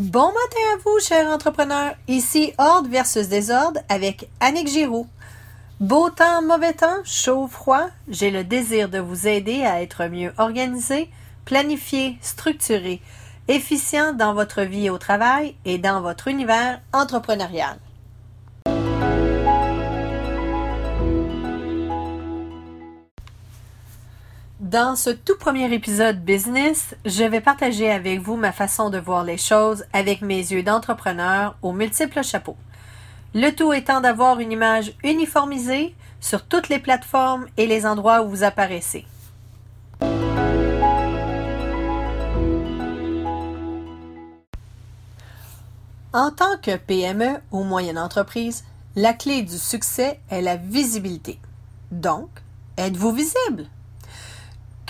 Bon matin à vous, chers entrepreneurs. Ici Ordre versus Désordre avec Annick Giroux. Beau temps, mauvais temps, chaud, froid, j'ai le désir de vous aider à être mieux organisé, planifié, structuré, efficient dans votre vie au travail et dans votre univers entrepreneurial. Dans ce tout premier épisode business, je vais partager avec vous ma façon de voir les choses avec mes yeux d'entrepreneur aux multiples chapeaux. Le tout étant d'avoir une image uniformisée sur toutes les plateformes et les endroits où vous apparaissez. En tant que PME ou moyenne entreprise, la clé du succès est la visibilité. Donc, êtes-vous visible?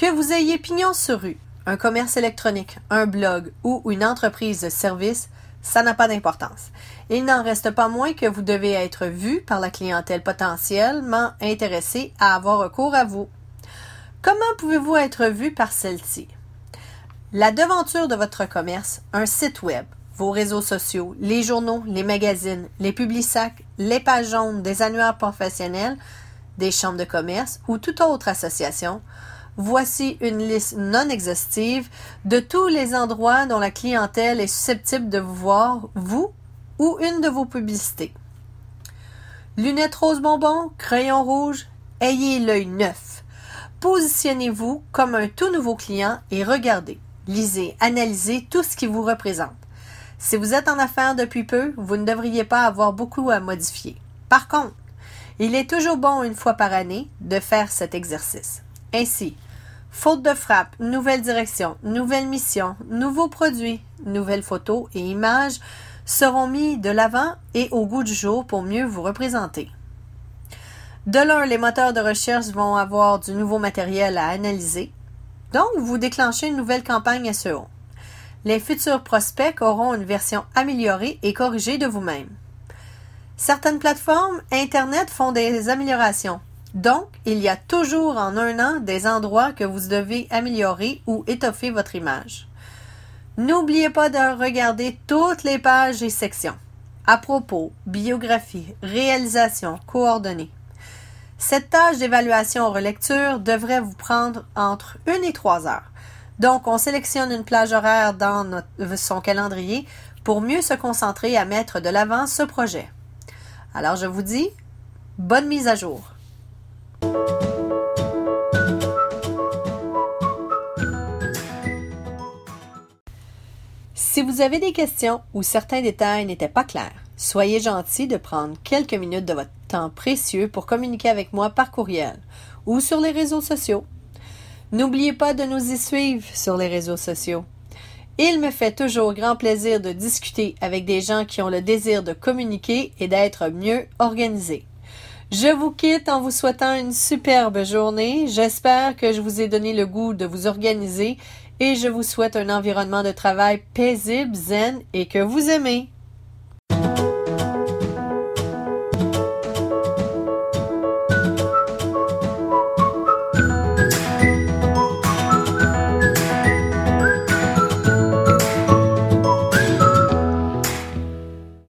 Que vous ayez pignon sur rue, un commerce électronique, un blog ou une entreprise de service, ça n'a pas d'importance. Il n'en reste pas moins que vous devez être vu par la clientèle potentiellement intéressée à avoir recours à vous. Comment pouvez-vous être vu par celle-ci? La devanture de votre commerce, un site web, vos réseaux sociaux, les journaux, les magazines, les publics-sacs, les pages jaunes des annuaires professionnels, des chambres de commerce ou toute autre association Voici une liste non exhaustive de tous les endroits dont la clientèle est susceptible de vous voir, vous ou une de vos publicités. Lunettes rose bonbon, crayon rouge, ayez l'œil neuf. Positionnez-vous comme un tout nouveau client et regardez, lisez, analysez tout ce qui vous représente. Si vous êtes en affaires depuis peu, vous ne devriez pas avoir beaucoup à modifier. Par contre, il est toujours bon une fois par année de faire cet exercice. Ainsi, faute de frappe, nouvelle direction, nouvelle mission, nouveaux produits, nouvelles photos et images seront mis de l'avant et au goût du jour pour mieux vous représenter. De l'un, les moteurs de recherche vont avoir du nouveau matériel à analyser. Donc, vous déclenchez une nouvelle campagne SEO. Les futurs prospects auront une version améliorée et corrigée de vous-même. Certaines plateformes Internet font des améliorations. Donc, il y a toujours en un an des endroits que vous devez améliorer ou étoffer votre image. N'oubliez pas de regarder toutes les pages et sections. À propos, biographie, réalisation, coordonnées. Cette tâche d'évaluation relecture devrait vous prendre entre une et trois heures. Donc, on sélectionne une plage horaire dans son calendrier pour mieux se concentrer à mettre de l'avant ce projet. Alors, je vous dis, bonne mise à jour. Si vous avez des questions ou certains détails n'étaient pas clairs, soyez gentil de prendre quelques minutes de votre temps précieux pour communiquer avec moi par courriel ou sur les réseaux sociaux. N'oubliez pas de nous y suivre sur les réseaux sociaux. Il me fait toujours grand plaisir de discuter avec des gens qui ont le désir de communiquer et d'être mieux organisés. Je vous quitte en vous souhaitant une superbe journée. J'espère que je vous ai donné le goût de vous organiser et je vous souhaite un environnement de travail paisible, zen et que vous aimez.